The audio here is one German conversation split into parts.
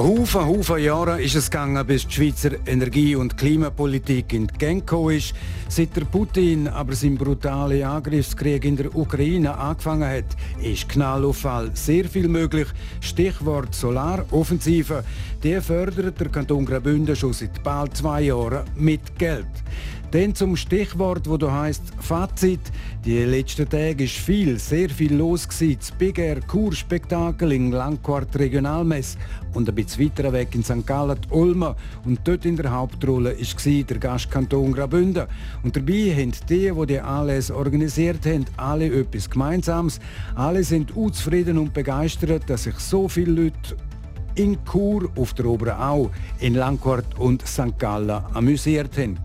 Ein Haufen, Haufen Jahre ist es gegangen, bis die Schweizer Energie- und Klimapolitik in die Gang ist. Seit der Putin aber seinen brutalen Angriffskrieg in der Ukraine angefangen hat, ist Knallauffall sehr viel möglich. Stichwort Solaroffensive. Die fördert der Kanton Graubünden schon seit bald zwei Jahren mit Geld. Dann zum Stichwort, wo du heißt Fazit. Die letzten Tage ist viel, sehr viel los. Das Big Air Kurspektakel in Langquart Regionalmess und ein bisschen weiter weg in St. Gallen, Ulma. Und dort in der Hauptrolle war der Gastkanton Graubünden. Und dabei haben die, die die Anlässe organisiert haben, alle etwas Gemeinsames. Alle sind unzufrieden und begeistert, dass sich so viele Leute in Chur, auf der Oberen Au, in Langquart und St. Gallen amüsiert haben.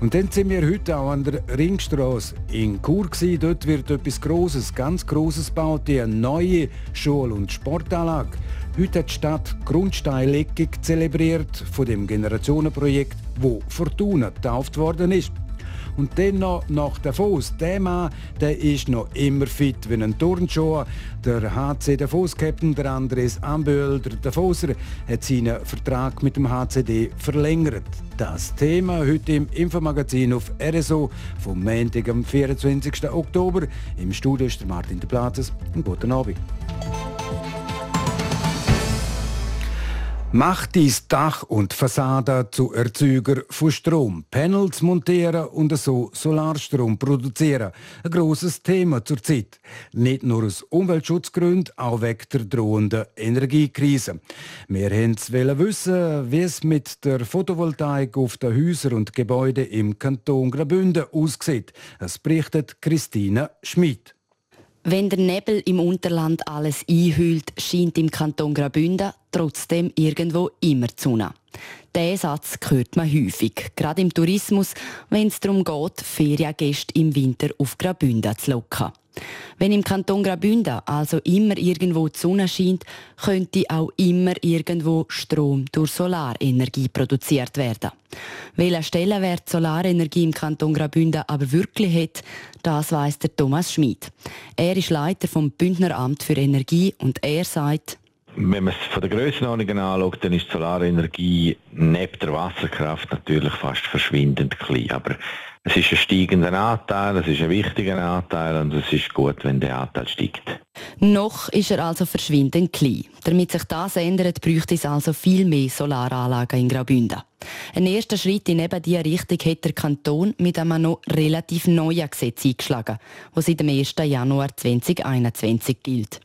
Und dann sind wir heute auch an der Ringstraße in Chur. Gewesen. Dort wird etwas Großes, ganz Großes gebaut, die neue Schul- und Sportanlage. Heute hat die Stadt Grundsteinlegung zelebriert von dem Generationenprojekt, wo Fortuna getauft worden ist. Und dann noch nach Davos. Der Mann der ist noch immer fit wie ein Turnschuh. Der HC Davos-Captain, der Andres Amböhl, der Davoser, hat seinen Vertrag mit dem HCD verlängert. Das Thema heute im Infomagazin auf RSO vom Montag am 24. Oktober. Im Studio ist der Martin de Platzes. Guten Abend. Macht dies Dach und Fassade zu Erzeuger von Strom, Panels montieren und so Solarstrom produzieren. Ein grosses Thema zurzeit. Nicht nur aus Umweltschutzgründen, auch wegen der drohenden Energiekrise. Wir wollen wissen, wie es mit der Photovoltaik auf den Häusern und Gebäuden im Kanton Graubünden aussieht. Es berichtet Christine Schmidt. Wenn der Nebel im Unterland alles einhüllt, scheint im Kanton Graubünden trotzdem irgendwo immer die Sonne. Diesen Satz hört man häufig, gerade im Tourismus, wenn es darum geht, Feriengäste im Winter auf Graubünden zu locken. Wenn im Kanton Graubünden also immer irgendwo die Sonne scheint, könnte auch immer irgendwo Strom durch Solarenergie produziert werden. Welchen Stellenwert Solarenergie im Kanton Graubünden aber wirklich hat, das weiss der Thomas Schmid. Er ist Leiter vom Bündneramt für Energie und er sagt, wenn man es von der Grössenordnung anschaut, dann ist die Solarenergie neben der Wasserkraft natürlich fast verschwindend klein. Aber es ist ein steigender Anteil, es ist ein wichtiger Anteil und es ist gut, wenn der Anteil steigt. Noch ist er also verschwindend klein. Damit sich das ändert, bräuchte es also viel mehr Solaranlagen in Graubünden. Ein erster Schritt in eben diese Richtung hat der Kanton mit einem noch relativ neuen Gesetz eingeschlagen, das seit dem 1. Januar 2021 gilt.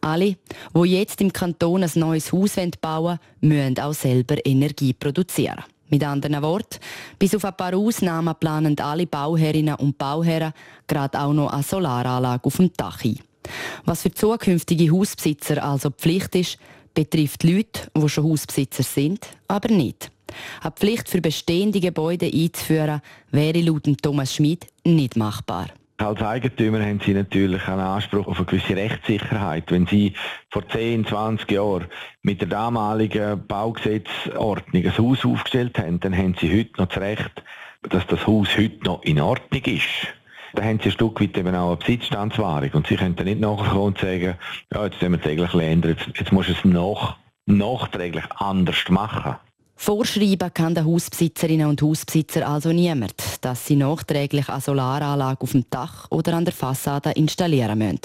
Alle, die jetzt im Kanton ein neues Haus bauen wollen, müssen auch selber Energie produzieren. Mit anderen Worten, bis auf ein paar Ausnahmen planen alle Bauherrinnen und Bauherren gerade auch noch eine Solaranlage auf dem Dach ein. Was für zukünftige Hausbesitzer also Pflicht ist, betrifft Leute, die schon Hausbesitzer sind, aber nicht. Eine Pflicht für bestehende Gebäude einzuführen, wäre laut Thomas Schmid nicht machbar. Als Eigentümer haben Sie natürlich einen Anspruch auf eine gewisse Rechtssicherheit. Wenn Sie vor 10, 20 Jahren mit der damaligen Baugesetzordnung ein Haus aufgestellt haben, dann haben Sie heute noch das Recht, dass das Haus heute noch in Ordnung ist. Da haben Sie ein Stück weit eben auch eine Besitzstandswahrung. Und Sie können dann nicht nachkommen und sagen, ja, jetzt müssen wir täglich ändern, jetzt, jetzt muss es nach, nachträglich anders machen. Vorschreiben kann den Hausbesitzerinnen und Hausbesitzer also niemand, dass sie nachträglich eine Solaranlage auf dem Dach oder an der Fassade installieren müssen.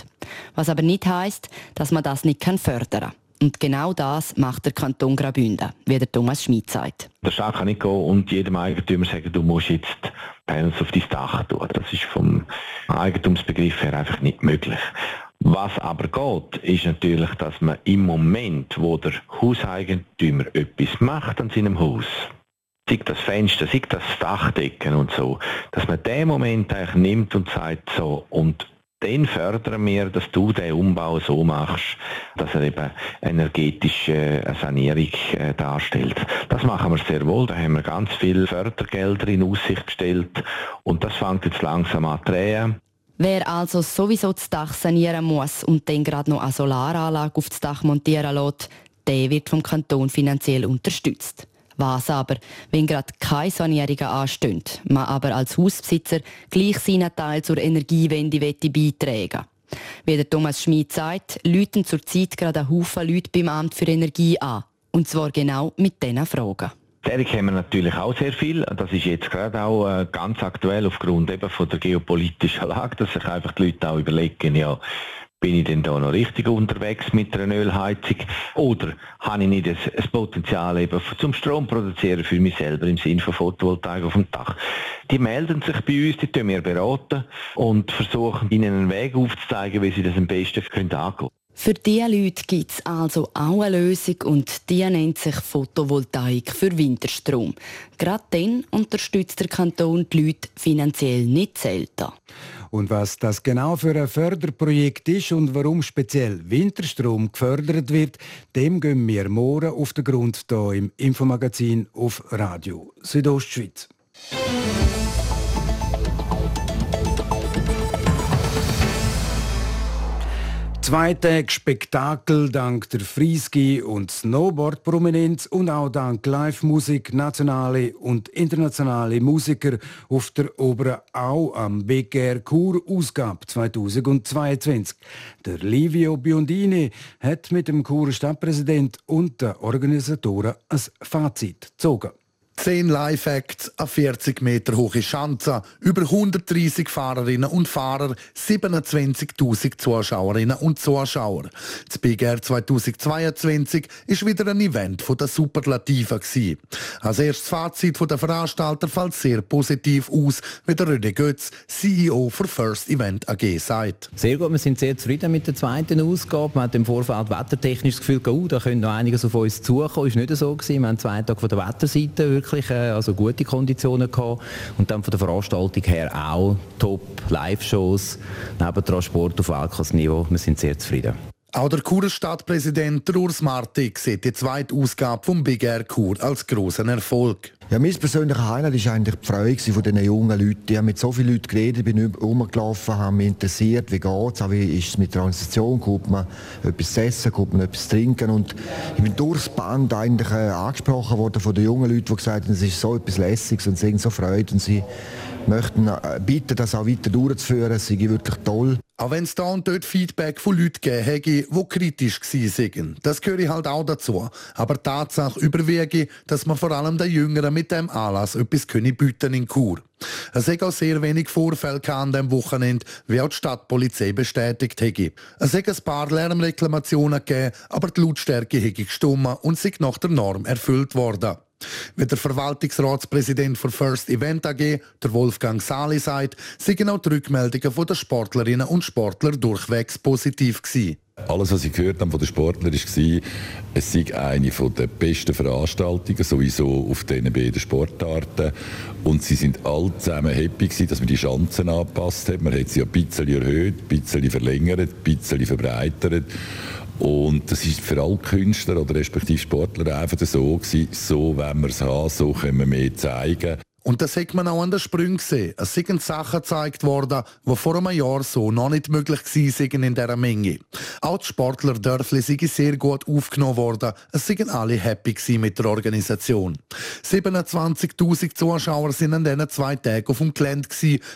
Was aber nicht heißt, dass man das nicht fördern kann. Und genau das macht der Kanton Graubünden, wie der Thomas Schmid sagt. Der Staat kann nicht gehen und jedem Eigentümer sagen, du musst jetzt Panels auf dein Dach tun. Das ist vom Eigentumsbegriff her einfach nicht möglich. Was aber geht, ist natürlich, dass man im Moment, wo der Hauseigentümer etwas macht an seinem Haus, sei das Fenster, sei das Dachdecken und so, dass man den Moment eigentlich nimmt und sagt so, und dann fördern wir, dass du den Umbau so machst, dass er eben energetische Sanierung äh, darstellt. Das machen wir sehr wohl. Da haben wir ganz viele Fördergelder in Aussicht gestellt und das fängt jetzt langsam an zu drehen. Wer also sowieso das Dach sanieren muss und dann gerade noch eine Solaranlage auf das Dach montieren lässt, der wird vom Kanton finanziell unterstützt. Was aber, wenn gerade keine Sanierungen anstehen, man aber als Hausbesitzer gleich seinen Teil zur Energiewende beitragen Wie der Thomas Schmid sagt, läuten zurzeit gerade ein Haufen Leute beim Amt für Energie an. Und zwar genau mit diesen Fragen. Deren kennen wir natürlich auch sehr viel. Das ist jetzt gerade auch äh, ganz aktuell aufgrund eben von der geopolitischen Lage, dass sich einfach die Leute auch überlegen, ja, bin ich denn da noch richtig unterwegs mit einer Ölheizung? Oder habe ich nicht das, Potenzial eben zum Strom produzieren für mich selber im Sinne von Photovoltaik auf dem Dach? Die melden sich bei uns, die tun wir beraten und versuchen ihnen einen Weg aufzuzeigen, wie sie das am besten können angehen für diese Leute gibt es also auch eine Lösung und die nennt sich Photovoltaik für Winterstrom. Gerade dann unterstützt der Kanton die Leute finanziell nicht selten. Und was das genau für ein Förderprojekt ist und warum speziell Winterstrom gefördert wird, dem gehen wir morgen auf den Grund hier im Infomagazin auf Radio Südostschweiz. Zwei Tage Spektakel dank der Freeski- und Snowboard-Prominenz und auch dank Live-Musik nationale und internationale Musiker auf der Oberen Au am BGR Kur Ausgabe 2022. Der Livio Biondini hat mit dem Churer Stadtpräsident und den Organisatoren ein Fazit gezogen. 10 Live-Acts, eine 40 Meter hohe Schanze, über 130 Fahrerinnen und Fahrer, 27.000 Zuschauerinnen und Zuschauer. Das Big Air 2022 ist wieder ein Event von der Superlative. Als erstes Fazit von der Veranstalter fällt sehr positiv aus, wie der René Götz, CEO für First Event AG, sagt. Sehr gut, wir sind sehr zufrieden mit der zweiten Ausgabe. Man hat im Vorfeld wettertechnisch das Gefühl, oh, da könnte noch einiges auf uns zukommen. Ist nicht so gewesen. Wir haben zwei Tage von der Wetterseite wirklich wirklich äh, also gute Konditionen gehabt. Und dann von der Veranstaltung her auch top Live-Shows, neben Transport auf Weltklasse-Niveau. Wir sind sehr zufrieden. Auch der Churer Stadtpräsident Urs Martig sieht die zweite Ausgabe vom Big Air Chur als großen Erfolg. Ja, mein persönlicher Highlight war eigentlich die Freude von diesen jungen Leuten. Ich habe mit so vielen Leuten geredet, bin rumgelaufen, habe mich interessiert, wie geht es, wie ist es mit der Organisation, kommt man etwas essen, kommt man etwas trinken und ich bin durchs Band eigentlich äh, angesprochen worden von den jungen Leuten, die gesagt haben, es ist so etwas Lässiges und sie haben so Freude und sie möchten äh, bitten, das auch weiter durchzuführen. Es sei wirklich toll. Auch wenn es da und dort Feedback von Leuten gegeben hätte, die kritisch waren. Das gehöre halt auch dazu. Aber die Tatsache überwiege, dass man vor allem den Jüngeren mit dem Anlass etwas können bieten in Kur. Es hat auch sehr wenig Vorfälle an dem Wochenende, wie auch die Stadtpolizei bestätigt hätte. Es hat ein paar Lärmreklamationen gegeben, aber die Lautstärke hätte gestummen und sich nach der Norm erfüllt worden. Wie der Verwaltungsratspräsident für First Event AG, der Wolfgang Sali, sagt, sind auch die Rückmeldungen der Sportlerinnen und Sportler durchwegs positiv gewesen. Alles, was ich gehört habe von den Sportlern, war, es sei eine der besten Veranstaltungen sowieso auf diesen beiden Sportarten. Und sie sind alle zusammen happy gewesen, dass man die Chancen angepasst hat. Man hat sie ein bisschen erhöht, ein bisschen verlängert, ein bisschen verbreitert. Und das ist für alle Künstler oder respektive Sportler einfach so gewesen, so wollen wir es haben, so können wir mehr zeigen. Und das hat man auch an den Sprüngen gesehen. Es sind Sachen gezeigt worden, die vor einem Jahr so noch nicht möglich waren in dieser Menge. Auch die Sportler Dörfli sind sehr gut aufgenommen worden. Es sind alle happy mit der Organisation. 27.000 Zuschauer sind an diesen zwei Tagen auf dem Gelände.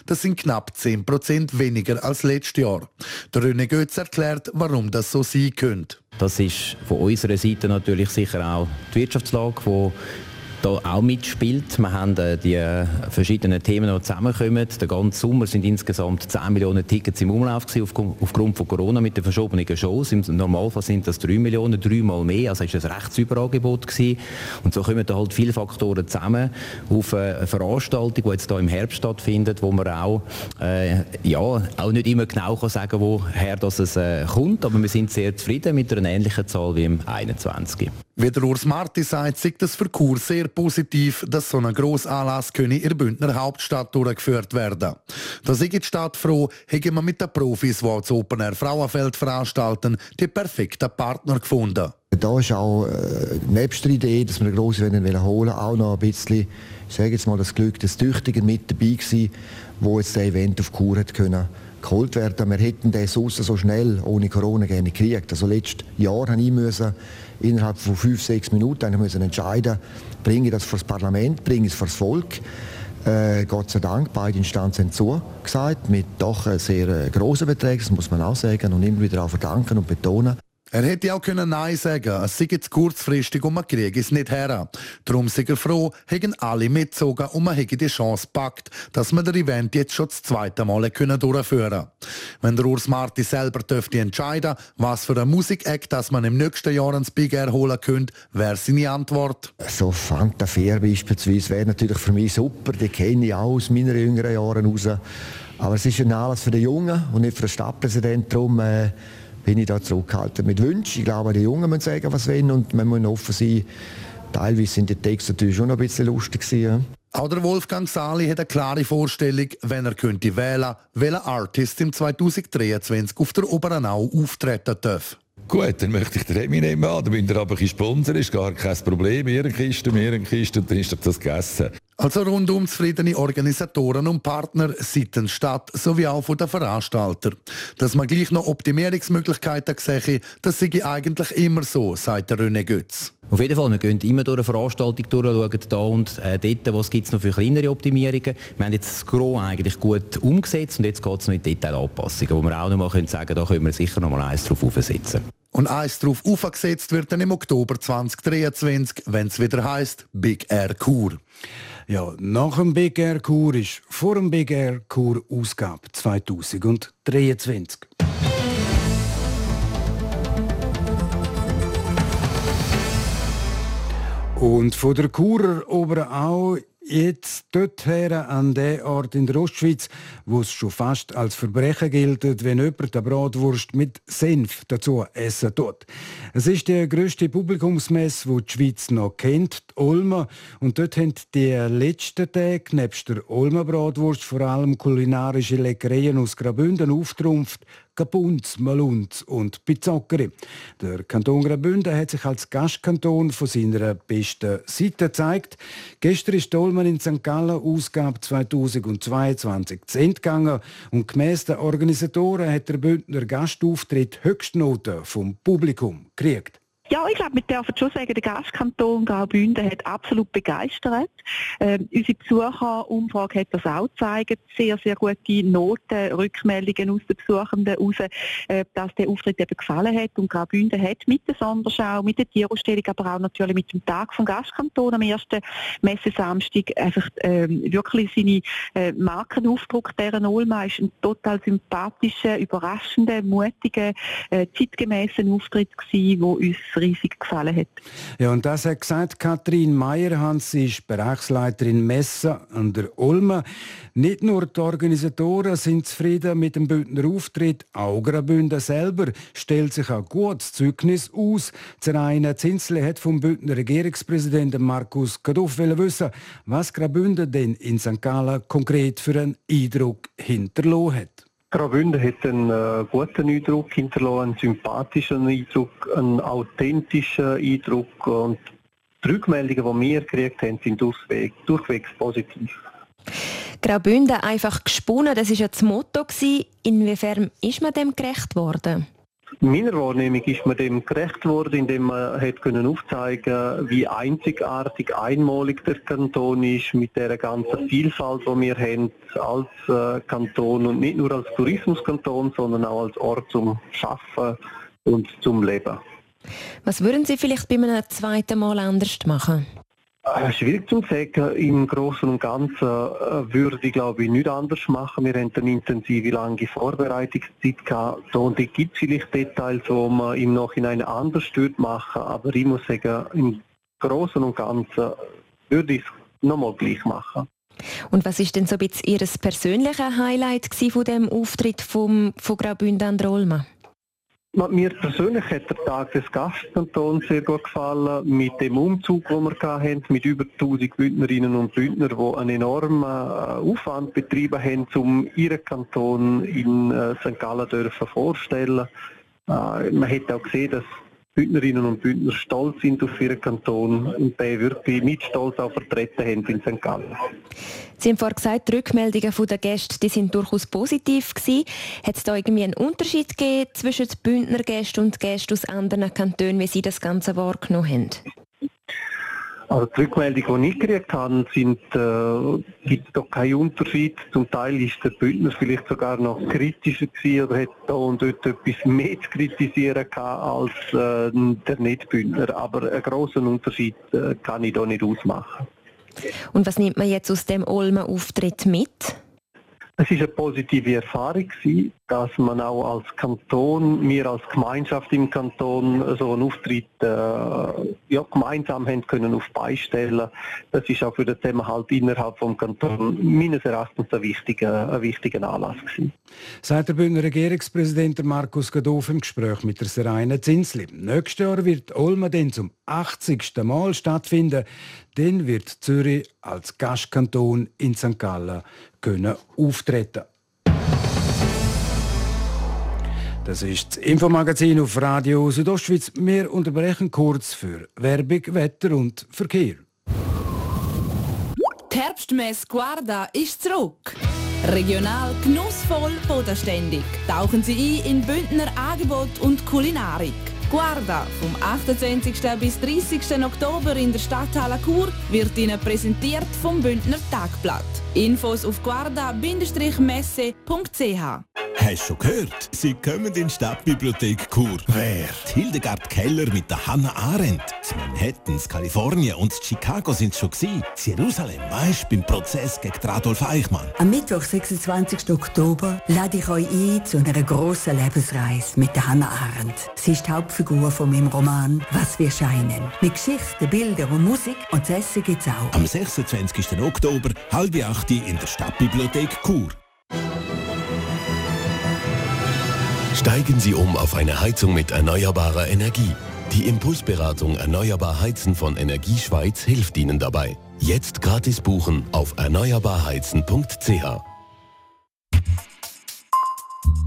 Das sind knapp 10% weniger als letztes Jahr. Der René Götz erklärt, warum das so sein könnte. Das ist von unserer Seite natürlich sicher auch die Wirtschaftslage, die da auch mitspielt. Wir haben äh, die äh, verschiedenen Themen, die zusammenkommen. Der ganze Sommer sind insgesamt 10 Millionen Tickets im Umlauf gewesen, aufgrund von Corona mit den verschobenen Shows. Im Normalfall sind das 3 Millionen, dreimal mehr. Also ist das ein Rechtsüberangebot gewesen. Und so kommen da halt viele Faktoren zusammen auf eine Veranstaltung, die jetzt hier im Herbst stattfindet, wo man auch, äh, ja, auch nicht immer genau kann sagen woher das es äh, kommt, aber wir sind sehr zufrieden mit einer ähnlichen Zahl wie im 21. Wie der Urs Marti sagt, sieht das für Chur sehr positiv, dass so ein Grossanlass in der Bündner Hauptstadt durchgeführt werden Da sind die Stadt froh, haben wir mit den Profis, die das Open Air Frauenfeld veranstalten, die perfekten Partner gefunden. Da ist auch äh, nebst der Idee, dass wir eine grosse Rennen holen auch noch ein bisschen, ich sage jetzt mal, das Glück des Tüchtigen mit dabei gewesen, wo jetzt das Event auf Kur hat können geholt werden. Wir hätten sonst so schnell ohne Corona gerne gekriegt. Also letztes Jahr habe ich müssen, innerhalb von fünf, sechs Minuten müssen entscheiden, bringe ich das vor das Parlament, bringe ich es vor das Volk. Äh, Gott sei Dank, beide Instanzen haben zugesagt, mit doch sehr äh, grossen Beträgen, das muss man auch sagen, und immer wieder auch verdanken und betonen. Er hätte auch können Nein sagen es sei jetzt kurzfristig und man kriege es nicht her. Darum sei er froh, hätten alle mitgezogen und man hätte die Chance gepackt, dass man das Event jetzt schon das zweite Mal können durchführen Wenn der Urs Marti selber dürfte entscheiden, was für eine Musik-Act das man im nächsten Jahr ins Big Air holen könnte, wäre seine Antwort. So Fanta Fair beispielsweise wäre natürlich für mich super, die kenne ich auch aus meinen jüngeren Jahren raus. Aber es ist ein Anlass für den Jungen und nicht für den Stadtpräsidenten. Darum, äh, bin ich da zurückgehalten mit Wünschen. Ich glaube, die Jungen müssen sagen, was wollen und man muss offen sein. Teilweise sind die Texte natürlich schon ein bisschen lustig gewesen. Auch der Wolfgang Sali hat eine klare Vorstellung, wenn er könnte wählen, welcher Artist im 2023 auf der Oberenau auftreten darf. Gut, dann möchte ich den Remi nehmen an, dann bin ich aber ein Sponsor, ist gar kein Problem. Mir eine Kiste, mir eine Kiste und dann ist das gegessen. Also rundum zufriedene Organisatoren und Partner seitens Stadt sowie auch von den Veranstalter. Dass man gleich noch Optimierungsmöglichkeiten sehe, das sei eigentlich immer so, sagt René Götz. Auf jeden Fall, wir gehen immer durch eine Veranstaltung durch, schauen da und äh, dort, was gibt es noch für kleinere Optimierungen. Wir haben jetzt das Gros eigentlich gut umgesetzt und jetzt geht es noch in Detailanpassungen, wo wir auch noch mal können sagen da können wir sicher noch mal eins drauf aufsetzen. Und eins darauf aufgesetzt wird dann im Oktober 2023, wenn es wieder heißt Big Air Kur. Ja, nach dem Big Air Kur ist vor dem Big Air Kur Ausgabe 2023. Und von der Churer Oberau jetzt dorthin an den Ort in der Ostschweiz, wo es schon fast als Verbrechen gilt, wenn jemand eine Bratwurst mit Senf dazu essen tut. Es ist die grösste Publikumsmesse, die die Schweiz noch kennt, die Olma. Und dort haben die letzten Tage nebst der Olma Bratwurst vor allem kulinarische Leckereien aus Graubünden auftrumpft, Kapunz, Malunz und Pizzockeri. Der Kanton Graubünden hat sich als Gastkanton von seiner besten Seite gezeigt. Gestern ist Dolman in St. Gallen Ausgabe 2022 zu Ende gegangen und gemäss den Organisatoren hat der Bündner Gastauftritt Höchstnoten vom Publikum gekriegt. Ja, ich glaube, wir dürfen schon sagen, der Gastkanton Graubünden hat absolut begeistert. Ähm, unsere Besucherumfrage hat das auch gezeigt. Sehr, sehr gute Noten, Rückmeldungen aus den Besuchenden heraus, äh, dass der Auftritt eben gefallen hat. Und Graubünden hat mit der Sonderschau, mit der Tierausstellung, aber auch natürlich mit dem Tag vom Gastkanton am ersten Messesamstag einfach ähm, wirklich seine äh, Markenaufdruck dieser Olma ist ein total sympathischer, überraschender, mutiger, äh, zeitgemäßer Auftritt gewesen, der uns riesig gefallen hat. Ja, und das hat gesagt Kathrin Meyerhans, sie ist Bereichsleiterin Messe an der Ulme. Nicht nur die Organisatoren sind zufrieden mit dem Bündner Auftritt, auch Graubünden selber stellt sich ein gutes Zeugnis aus. Zeraina Zinsle hat vom Bündner Regierungspräsidenten Markus Kaduff wissen, was Graubünden denn in St. Gallen konkret für einen Eindruck hinterlassen hat. Graubünden hat einen äh, guten Eindruck hinterlassen, einen sympathischen Eindruck, einen authentischen Eindruck und die Rückmeldungen, die wir gekriegt haben, sind durchweg, durchwegs positiv. Graubünden einfach gesponnen, das war ja das Motto. Inwiefern ist man dem gerecht worden? Meiner Wahrnehmung ist man dem gerecht worden, indem man hat können aufzeigen, wie einzigartig, einmalig der Kanton ist mit der ganzen Vielfalt, die wir haben als äh, Kanton und nicht nur als Tourismuskanton, sondern auch als Ort zum Schaffen und zum Leben. Was würden Sie vielleicht bei einem zweiten Mal anders machen? Schwierig zu sagen. Im Großen und Ganzen äh, würde ich, glaube ich, nicht anders machen. Wir haben eine intensive, lange Vorbereitungszeit gehabt. Und es gibt vielleicht Details, wo man im Nachhinein anders machen Aber ich muss sagen, im Großen und Ganzen würde ich es nochmal gleich machen. Und was ist denn so ein bisschen Ihr persönliches Highlight von dem Auftritt vom, von Graubünden an der Olma? Mir persönlich hat der Tag des Gastkantons sehr gut gefallen, mit dem Umzug, den wir hatten, mit über 1000 Bündnerinnen und Bündner, die einen enormen äh, Aufwand betrieben haben, um ihren Kanton in äh, St. Gallen dürfen vorstellen. Äh, man hat auch gesehen, dass Bündnerinnen und Bündner stolz sind auf ihren Kanton und den wirklich mit Stolz auch vertreten haben in St. Gallen. Sie haben vorhin gesagt, die Rückmeldungen der Gäste die sind durchaus positiv gewesen. Hat es da irgendwie einen Unterschied zwischen den Bündner Gästen und Gästen aus anderen Kantonen, wie Sie das Ganze wahrgenommen haben? Also die Rückmeldungen, die ich gekriegt habe, sind, äh, gibt es doch keinen Unterschied. Zum Teil ist der Bündner vielleicht sogar noch kritischer gewesen oder hat da und dort etwas mehr zu kritisieren als äh, der Nicht-Bündner. Aber einen grossen Unterschied äh, kann ich da nicht ausmachen. Und was nimmt man jetzt aus dem Olmer Auftritt mit? Es war eine positive Erfahrung gewesen, dass man auch als Kanton, wir als Gemeinschaft im Kanton so einen Auftritt äh, ja, gemeinsam haben können auf beistellen. Das ist auch für den Zusammenhalt innerhalb vom Kanton meines Erachtens ein wichtiger, ein wichtiger Anlass gewesen. Sagt der Bündner Regierungspräsident Markus Gadoff im Gespräch mit der Seraina Zinsli. Nächstes Jahr wird Olma dann zum 80. Mal stattfinden. Dann wird Zürich als Gastkanton in St. Gallen können auftreten. Das ist das Infomagazin auf Radio Südostschweiz. Wir unterbrechen kurz für Werbung, Wetter und Verkehr. Die Herbstmesse Guarda ist zurück. Regional, genussvoll, bodenständig. Tauchen Sie ein in Bündner Angebot und Kulinarik. Guarda vom 28. bis 30. Oktober in der Stadthalle Chur wird Ihnen präsentiert vom Bündner Tagblatt. Infos auf guarda-messe.ch Hast du schon gehört? Sie kommen in die Stadtbibliothek Chur. Wer? Die Hildegard Keller mit der Hannah Arendt. In Manhattan, Kalifornien und Chicago sind schon gewesen. Jerusalem, weißt beim Prozess gegen Adolf Eichmann. Am Mittwoch, 26. Oktober, lade ich euch ein zu einer grossen Lebensreise mit der Hannah Arendt. Sie ist die Hauptfigur von meinem Roman «Was wir scheinen». Mit Geschichten, Bildern und Musik und das Essen gibt's auch. Am 26. Oktober, halb acht in der Stadtbibliothek Chur. Steigen Sie um auf eine Heizung mit erneuerbarer Energie. Die Impulsberatung Erneuerbar Heizen von Energieschweiz hilft Ihnen dabei. Jetzt gratis buchen auf erneuerbarheizen.ch.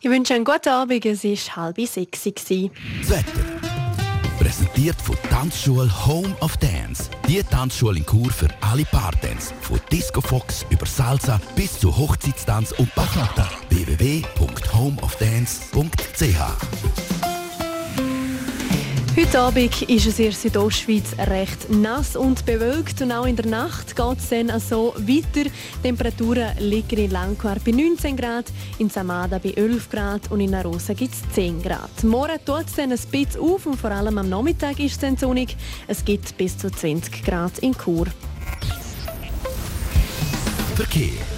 Ich wünsche einen guten Abend, es war halb sechs. Das Wetter. Präsentiert von Tanzschule Home of Dance. Die Tanzschule in Kur für alle Partens. Von Disco Fox über Salsa bis zu Hochzeitstanz und Bachata. www.homeofdance.ch Heute Abend ist es in der Südostschweiz recht nass und bewölkt und auch in der Nacht geht es dann so weiter. Die Temperaturen liegen in Langquart bei 19 Grad, in Samada bei 11 Grad und in Arosa gibt es 10 Grad. Morgen tut es dann ein bisschen auf und vor allem am Nachmittag ist es dann sonnig. Es gibt bis zu 20 Grad in Chur. Verkehr.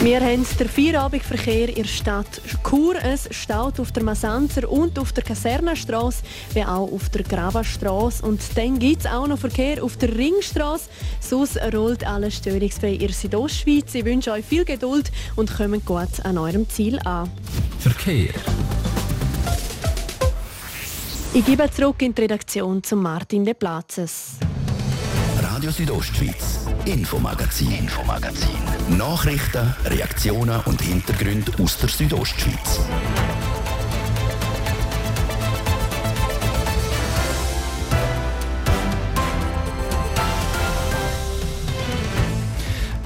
Wir haben den Feierabendverkehr in der Stadt Chur. Es staut auf der Masanzer und auf der Kasernenstraße, wie auch auf der Gravastraße. Und dann gibt es auch noch Verkehr auf der Ringstraße. Sonst rollt alles störungsfrei in der Südostschweiz. Ich wünsche euch viel Geduld und kommt gut an eurem Ziel an. Verkehr. Ich gebe zurück in die Redaktion zu Martin De Platzes. Radio Südostschweiz, Infomagazin, Infomagazin. Nachrichten, Reaktionen und Hintergründe aus der Südostschweiz.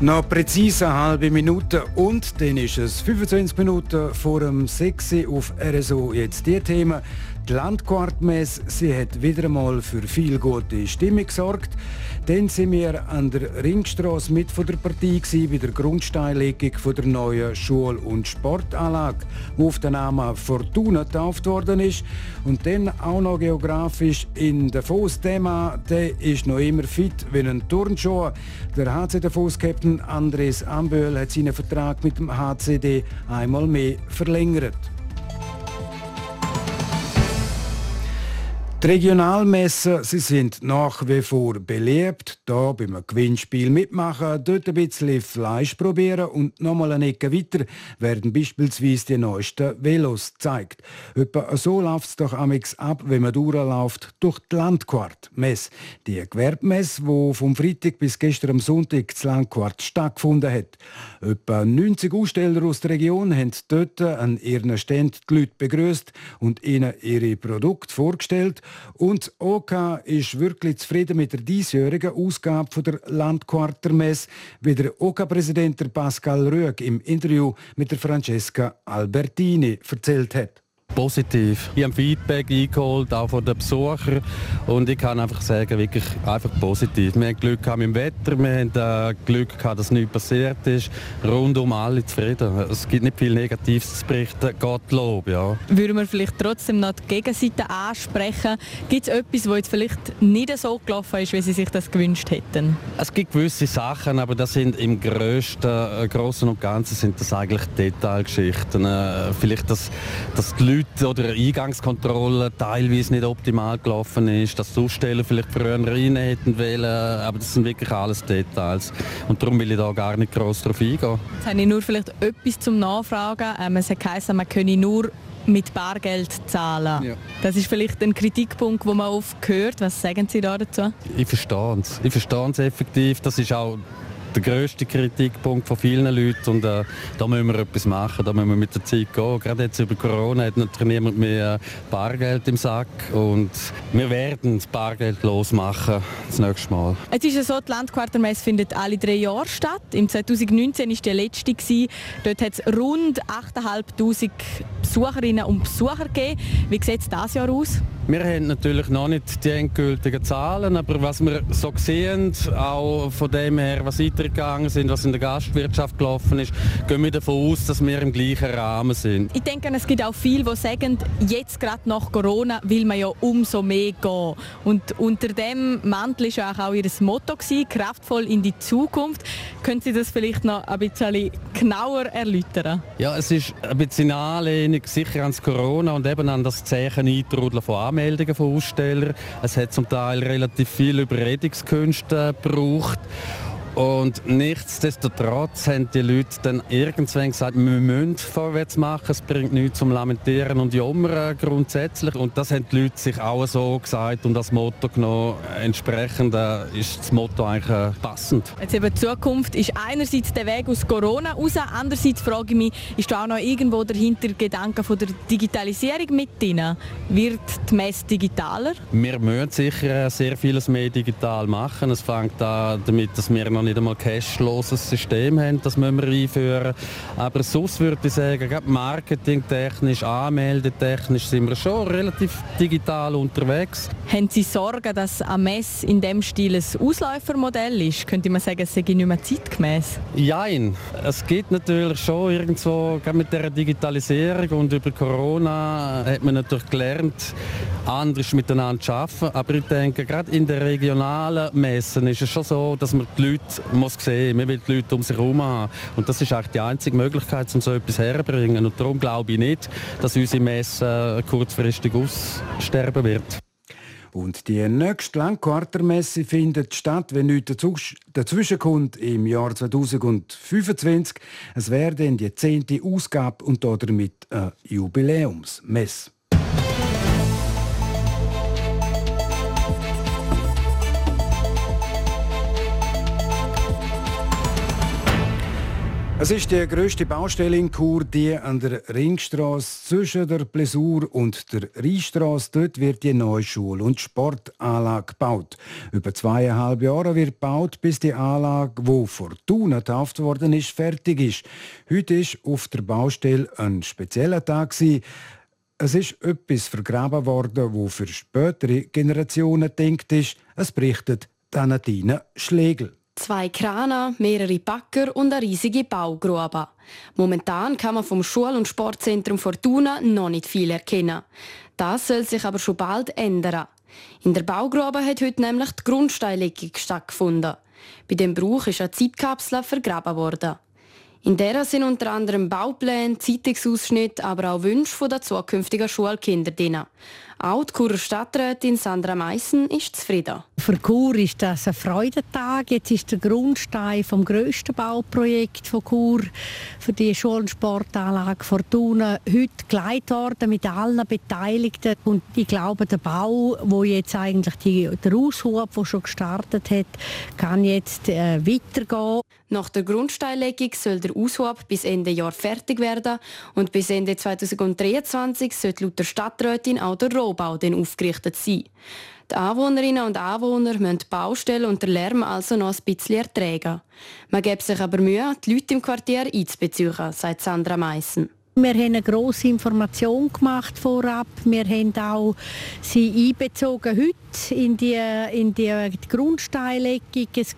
Noch präzise eine halbe Minute und dann ist es 25 Minuten vor dem 6 Uhr auf RSO. Jetzt die Themen. Die Landquartmesse, sie hat wieder einmal für viel gute Stimmung gesorgt. Dann sind wir an der Ringstraße mit von der Partie bei der Grundsteinlegung von der neuen Schul- und Sportanlage, wo auf den Namen Fortuna getauft worden ist. Und dann auch noch geografisch in der Davos-Thema, der ist noch immer fit wie ein Turnschuh. Der HC Davos-Captain Andres Amböhl hat seinen Vertrag mit dem HCD einmal mehr verlängert. Die Regionalmessen sie sind nach wie vor beliebt. Da beim Gewinnspiel mitmachen, dort ein bisschen Fleisch probieren und nochmal eine Ecke weiter werden beispielsweise die neuesten Velos gezeigt. Etwa so läuft es doch amix ab, wenn man durchläuft durch die Landquart-Messe. Die Gewerbmesse, die vom Freitag bis gestern am Sonntag zu Landquart stattgefunden hat. Etwa 90 Aussteller aus der Region haben dort an ihren Ständen die Leute begrüßt und ihnen ihre Produkte vorgestellt. Und OK ist wirklich zufrieden mit der diesjährigen Ausgabe der Landquartermesse, wie der OK-Präsident Pascal Rüeg im Interview mit der Francesca Albertini erzählt hat positiv. Ich habe Feedback eingeholt, auch von den Besuchern. Und ich kann einfach sagen, wirklich einfach positiv. Wir haben Glück gehabt mit dem Wetter, wir haben äh, Glück gehabt, dass nichts passiert ist. Rundum alle zufrieden. Es gibt nicht viel Negatives zu berichten, Gottlob, ja. Würden wir vielleicht trotzdem noch die Gegenseite ansprechen? Gibt es etwas, das jetzt vielleicht nicht so gelaufen ist, wie Sie sich das gewünscht hätten? Es gibt gewisse Sachen, aber das sind im grössten, äh, Großen und Ganzen sind das eigentlich Detailgeschichten. Äh, vielleicht, dass, dass die Leute Leute oder Eingangskontrolle teilweise nicht optimal gelaufen ist, dass die Aussteller vielleicht früher rein hätten wollen, aber das sind wirklich alles Details und darum will ich da gar nicht groß darauf eingehen. Jetzt habe ich nur vielleicht etwas zum Nachfragen. Ähm, es hat geheißen, man könne nur mit Bargeld zahlen. Ja. Das ist vielleicht ein Kritikpunkt, den man oft hört. Was sagen Sie da dazu? Ich verstehe es. Ich verstehe es effektiv. Das ist auch der grösste Kritikpunkt von vielen Leuten und äh, da müssen wir etwas machen, da müssen wir mit der Zeit gehen. Gerade jetzt über Corona hat natürlich niemand mehr Bargeld im Sack und wir werden das Bargeld losmachen das nächste Mal. Es ist ja so, die Landquartermesse findet alle drei Jahre statt. Im 2019 war die letzte. Gewesen. Dort hat es rund 8'500 Besucherinnen und Besucher gegeben. Wie sieht es dieses Jahr aus? Wir haben natürlich noch nicht die endgültigen Zahlen, aber was wir so sehen, auch von dem her, was weitergegangen sind, was in der Gastwirtschaft gelaufen ist, gehen wir davon aus, dass wir im gleichen Rahmen sind. Ich denke, es gibt auch viele, die sagen, jetzt gerade nach Corona will man ja umso mehr gehen. Und unter dem Mantel war auch ihr Motto, gewesen, kraftvoll in die Zukunft. Können Sie das vielleicht noch ein bisschen genauer erläutern? Ja, es ist ein bisschen Anlehnung sicher ans Corona und eben an das Zeichen Eintrudeln von Anmeldungen von Ausstellern. Es hat zum Teil relativ viel Überredungskünste gebraucht. Und nichtsdestotrotz haben die Leute dann irgendwann gesagt, wir müssen vorwärts machen, es bringt nichts zum Lamentieren und Jammern grundsätzlich. Und das haben die Leute sich auch so gesagt und als Motto genommen. Entsprechend äh, ist das Motto eigentlich äh, passend. Jetzt eben Zukunft ist einerseits der Weg aus Corona raus, andererseits frage ich mich, ist da auch noch irgendwo dahinter Gedanke von der Digitalisierung mit drin? Wird die Messe digitaler? Wir müssen sicher sehr vieles mehr digital machen. Es fängt an damit, dass wir noch noch nicht einmal cashloses System haben, das müssen wir einführen. Aber sonst würde ich sagen, gerade marketingtechnisch, anmeldetechnisch sind wir schon relativ digital unterwegs. Haben Sie Sorgen, dass ein Mess in dem Stil ein Ausläufermodell ist? Könnte man sagen, es sei nicht mehr zeitgemäß? Nein, es gibt natürlich schon irgendwo, gerade mit der Digitalisierung und über Corona hat man natürlich gelernt, anders miteinander zu arbeiten. Aber ich denke, gerade in den regionalen Messen ist es schon so, dass man die Leute muss sehen, man will die Leute um sich herum haben. Und das ist eigentlich die einzige Möglichkeit, um so etwas herzubringen. Und darum glaube ich nicht, dass unsere Messe kurzfristig aussterben wird. Und die nächste Langquartermesse findet statt, wenn nichts dazwischen kommt, im Jahr 2025. Es wäre dann die zehnte Ausgabe und damit eine Jubiläumsmesse. Es ist die grösste Baustelle in Chur, die an der Ringstraße zwischen der Blessur und der Rheinstraße. Dort wird die neue Schul- und Sportanlage gebaut. Über zweieinhalb Jahre wird gebaut, bis die Anlage, wo Fortuna getauft worden ist, fertig ist. Heute ist auf der Baustelle ein spezieller Tag. Es ist etwas vergraben worden, wo für spätere Generationen denkt ist. Es berichtet Danatine Schlegel. Zwei Kraner, mehrere Backer und eine riesige Baugrube. Momentan kann man vom Schul- und Sportzentrum Fortuna noch nicht viel erkennen. Das soll sich aber schon bald ändern. In der Baugrube hat heute nämlich die Grundsteinlegung stattgefunden. Bei dem Bruch ist eine Zeitkapsel vergraben worden. In der sind unter anderem Baupläne, Zeitungsausschnitte, aber auch Wünsche der zukünftigen Schulkinder drin. Auch die Churer Stadträtin Sandra Meissen ist zufrieden. Für Chur ist das ein Freudentag. Jetzt ist der Grundstein vom grössten Bauprojekt von Chur für die Schul- und Sportanlage Fortuna heute geleitet worden mit allen Beteiligten. Und ich glaube, der Bau, wo jetzt eigentlich die, der Aushub, der schon gestartet hat, kann jetzt äh, weitergehen. Nach der Grundsteinlegung soll der Aushub bis Ende Jahr fertig werden und bis Ende 2023 soll laut der Stadträtin auch der Rohbau dann aufgerichtet sein. Die Anwohnerinnen und Anwohner müssen die Baustelle und den Lärm also noch ein bisschen ertragen. Man gibt sich aber Mühe, die Leute im Quartier einzubeziehen, sagt Sandra Meissen. Wir haben eine grosse Information gemacht vorab. Wir haben auch sie einbezogen heute in die, in die Grundsteinlegung. Es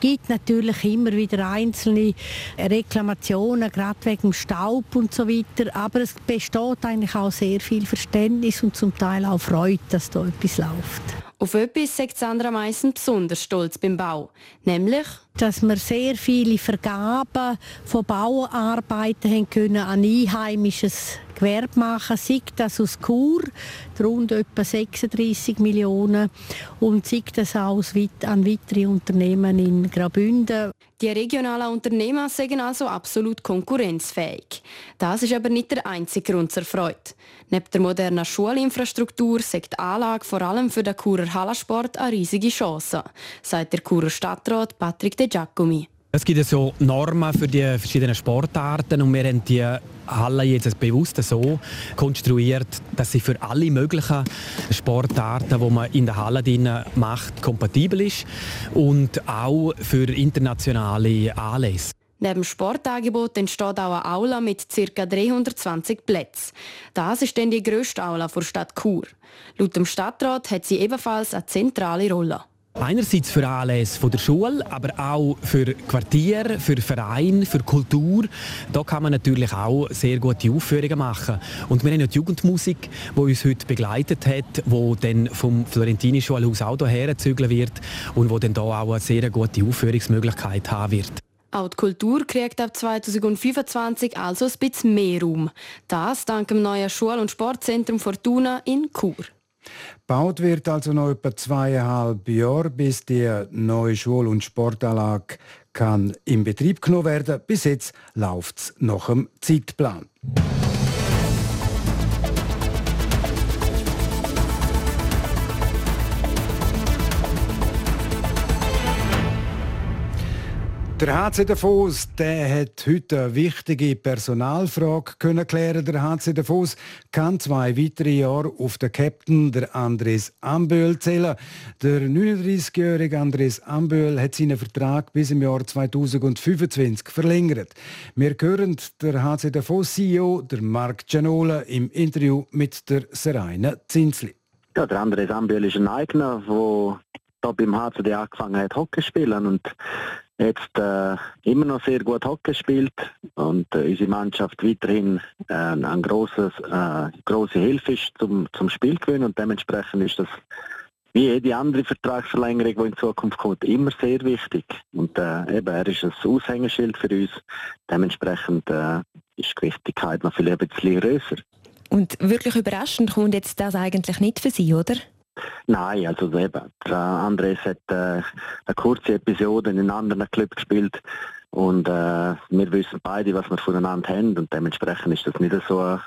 gibt natürlich immer wieder einzelne Reklamationen, gerade wegen Staub und so weiter. Aber es besteht eigentlich auch sehr viel Verständnis und zum Teil auch Freude, dass da etwas läuft. Auf etwas sagt Sandra Meissen besonders stolz beim Bau, nämlich dass wir sehr viele Vergaben von Bauarbeiten haben können an einheimisches Gewerbe machen, sei das aus Chur, rund etwa 36 Millionen, und sei das auch an weitere Unternehmen in Graubünden. Die regionalen Unternehmen sind also absolut konkurrenzfähig. Das ist aber nicht der einzige Grund zur Freude. Neben der modernen Schulinfrastruktur sagt die Anlage vor allem für den Churer Hallensport eine riesige Chance, sagt der Churer Stadtrat Patrick De Giacomi. Es gibt so Normen für die verschiedenen Sportarten und wir haben die Halle jetzt bewusst so konstruiert, dass sie für alle möglichen Sportarten, die man in der Halle macht, kompatibel ist und auch für internationale Anlässe. Neben Sportangebot entsteht auch eine Aula mit ca. 320 Plätzen. Das ist dann die grösste Aula der Stadt Chur. Laut dem Stadtrat hat sie ebenfalls eine zentrale Rolle. Einerseits für Anlässe der Schule, aber auch für Quartier, für Verein, für Kultur. Da kann man natürlich auch sehr gute Aufführungen machen. Und wir haben ja die Jugendmusik, die uns heute begleitet hat, wo dann vom Florentini Schulhaus auch hierher zügeln wird und wo dann da auch eine sehr gute Aufführungsmöglichkeit haben wird. Auch die Kultur kriegt ab 2025 also ein bisschen mehr Raum. Das dank dem neuen Schul- und Sportzentrum Fortuna in Chur. Baut wird also noch etwa zweieinhalb Jahre, bis die neue Schul- und Sportanlage kann in Betrieb genommen werden. Bis jetzt läuft es nach dem Zeitplan. Der HC Davos der hat heute eine wichtige Personalfrage können klären. Der HC Davos kann zwei weitere Jahre auf den Captain, der Andres Amböhl, zählen. Der 39-jährige Andres Amböhl hat seinen Vertrag bis im Jahr 2025 verlängert. Wir hören der HC Davos CEO, der Marc Gianola, im Interview mit der Seraina Zinsli. Ja, der Andres Amböhl ist ein Eigner, der da beim HCD angefangen hat, Hockey zu spielen und jetzt äh, immer noch sehr gut Hockey spielt und äh, unsere Mannschaft weiterhin äh, eine große, äh, große Hilfe ist zum, zum Spielgewinn und dementsprechend ist das wie jede andere Vertragsverlängerung, die in Zukunft kommt, immer sehr wichtig. Und äh, eben, er ist ein Aushängeschild für uns. Dementsprechend äh, ist die Wichtigkeit noch viel ein bisschen grösser. Und wirklich überraschend kommt jetzt das eigentlich nicht für Sie, oder? Nein, also eben, Andres hat äh, eine kurze Episode in einem anderen Club gespielt und äh, wir wissen beide, was wir voneinander haben und dementsprechend ist das nicht so eine,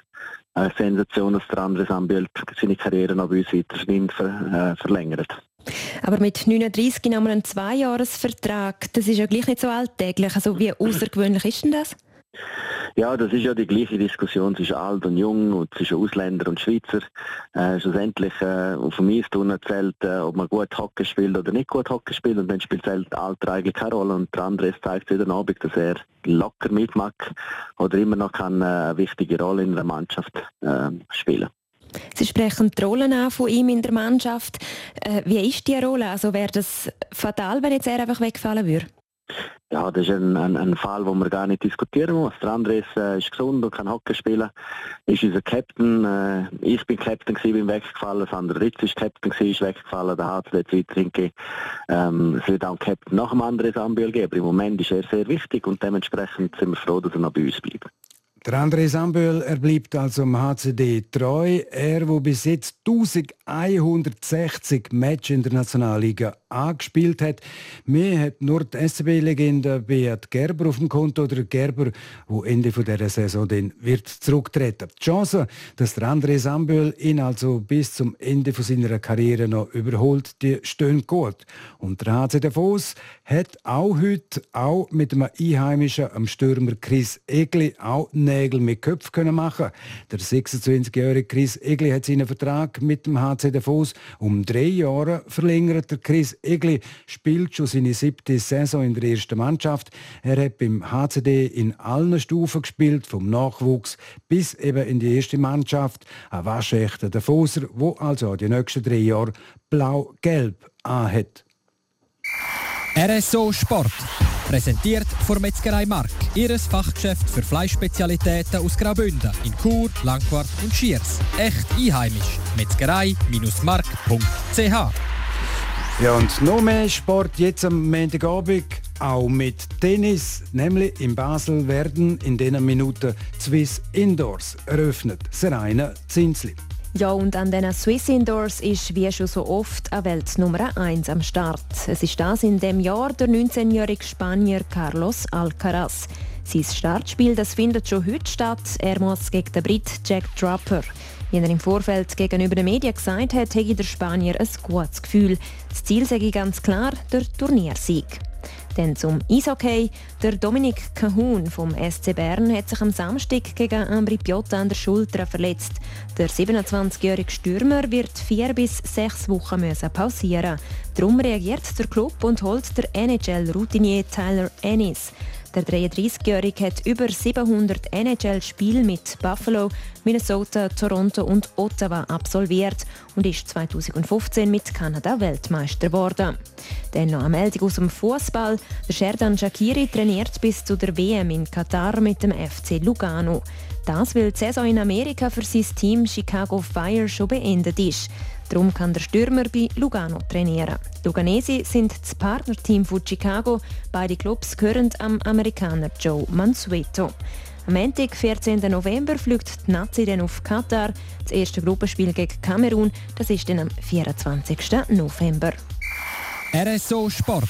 Sensation, dass der Andres Ambiel seine Karriere noch bei uns weiterhin äh, verlängert. Aber mit 39 haben wir einen Zweijahresvertrag, das ist ja gleich nicht so alltäglich. Also wie außergewöhnlich ist denn das? Ja, das ist ja die gleiche Diskussion zwischen alt und jung und zwischen Ausländer und Schweizer. Äh, schlussendlich äh, auf dem Eisturnen zählt, äh, ob man gut Hockey spielt oder nicht gut Hockey spielt und dann spielt das Alter eigentlich keine Rolle und der Andres zeigt jeden Abend, dass er locker mitmacht oder immer noch kann, äh, eine wichtige Rolle in der Mannschaft äh, spielen Sie sprechen die Rollen an von ihm in der Mannschaft. Äh, wie ist die Rolle? Also wäre das fatal, wenn jetzt er einfach wegfallen würde? Ja, das ist ein, ein, ein Fall, den man gar nicht diskutieren muss. Der Andres äh, ist gesund und kann Hockey spielen. Ist unser Captain. Äh, ich bin Captain gewesen, bin weggefallen. Sandra Ritz ist Captain gewesen, ist weggefallen. Der weiterhin gegeben. Ähm, es wird auch einen Captain nach dem Andres Ambiol geben. Im Moment ist er sehr wichtig und dementsprechend sind wir froh, dass er noch bei uns bleibt. Der André Samböl, er bleibt also im HCD treu. Er, wo bis jetzt 1160 Matches in der Nationalliga angespielt hat. Mehr hat nur die SCB-Legende Beat Gerber auf dem Konto oder Gerber, wo Ende dieser Saison dann wird zurücktreten. Die Chance, dass der André Samböl ihn also bis zum Ende seiner Karriere noch überholt, die stehen gut. Und der HC Davos hat auch heute auch mit einem Einheimischen, am Stürmer Chris Egli, auch Nägel mit Köpfen können machen. Der 26-jährige Chris Egli hat seinen Vertrag mit dem HC Davos um drei Jahre verlängert. Der Chris Egli spielt schon seine siebte Saison in der ersten Mannschaft. Er hat beim HCD in allen Stufen gespielt, vom Nachwuchs bis eben in die erste Mannschaft. Ein waschechter Davoser, wo also die nächsten drei Jahre blau-gelb anhat. RSO Sport. Präsentiert von Metzgerei Mark. Ihres Fachgeschäft für Fleischspezialitäten aus Graubünden in Chur, Langquart und Schiers. Echt einheimisch. Metzgerei-mark.ch Ja, und noch mehr Sport jetzt am Montagabend, auch mit Tennis. Nämlich in Basel werden in diesen Minuten Swiss Indoors eröffnet. Serena Zinsli. Ja, und an den Swiss Indoors ist wie schon so oft eine Welt Nummer 1 am Start. Es ist das in dem Jahr der 19-jährige Spanier Carlos Alcaraz. Sein Startspiel das findet schon heute statt. Er muss gegen den Brit Jack Draper. Wie er im Vorfeld gegenüber den Medien gesagt hat, hätte der Spanier ein gutes Gefühl. Das Ziel sei ganz klar der Turniersieg. Dann zum Eishockey. Der Dominik Cahun vom SC Bern hat sich am Samstag gegen Ambri Piotta an der Schulter verletzt. Der 27-jährige Stürmer wird vier bis sechs Wochen müssen pausieren. Darum reagiert der Club und holt der NHL-Routinier Tyler Ennis. Der 33-Jährige hat über 700 NHL-Spiele mit Buffalo, Minnesota, Toronto und Ottawa absolviert und ist 2015 mit Kanada Weltmeister geworden. Dann noch eine Meldung aus dem Fußball. Der Sherdan Shakiri trainiert bis zu der WM in Katar mit dem FC Lugano. Das, weil die Saison in Amerika für sein Team Chicago Fire schon beendet ist. Darum kann der Stürmer bei Lugano trainieren. Die Luganesi sind das Partnerteam von Chicago. Beide Clubs gehören am Amerikaner Joe Mansueto. Am Montag, 14. November, fliegt die Nazi dann auf Katar. Das erste Gruppenspiel gegen Kamerun, das ist dann am 24. November. RSO Sport.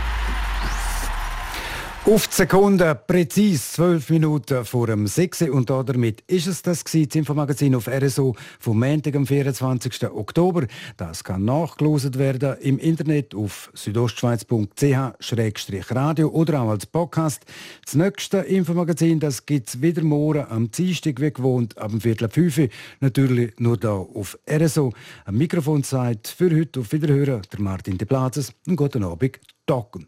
Auf die Sekunde, präzise zwölf Minuten vor dem 6. Und damit ist es das gewesen, das Infomagazin auf RSO vom Montag, am 24. Oktober. Das kann nachgelost werden im Internet auf südostschweiz.ch-radio oder auch als Podcast. Das nächste Infomagazin, das gibt es wieder morgen am Dienstag, wie gewohnt, ab dem Viertel fünf. Natürlich nur hier auf RSO. Am Mikrofon sagt für heute auf Wiederhören der Martin de Plazes. Einen guten Abend, Docken.